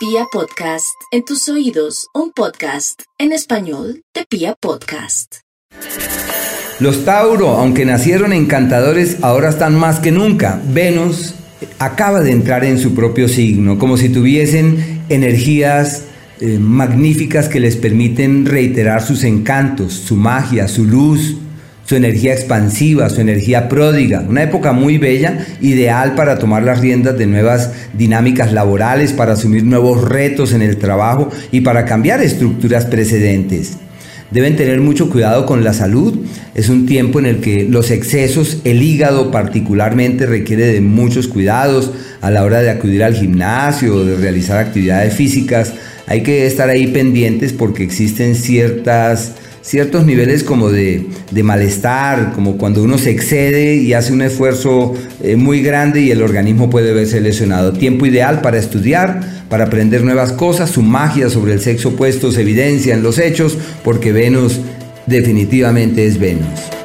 Pia Podcast, en tus oídos, un podcast en español de Pia Podcast. Los Tauro, aunque nacieron encantadores, ahora están más que nunca. Venus acaba de entrar en su propio signo, como si tuviesen energías eh, magníficas que les permiten reiterar sus encantos, su magia, su luz, su energía expansiva, su energía pródiga. Una época muy bella, ideal para tomar las riendas de nuevas dinámicas laborales, para asumir nuevos retos en el trabajo y para cambiar estructuras precedentes. Deben tener mucho cuidado con la salud. Es un tiempo en el que los excesos, el hígado particularmente, requiere de muchos cuidados a la hora de acudir al gimnasio o de realizar actividades físicas. Hay que estar ahí pendientes porque existen ciertas ciertos niveles como de, malestar, como cuando uno se excede y hace un esfuerzo eh, muy grande y el organismo puede verse lesionado. Tiempo ideal para estudiar, para aprender nuevas cosas, su magia sobre el sexo opuesto se evidencia en los hechos porque Venus definitivamente es Venus.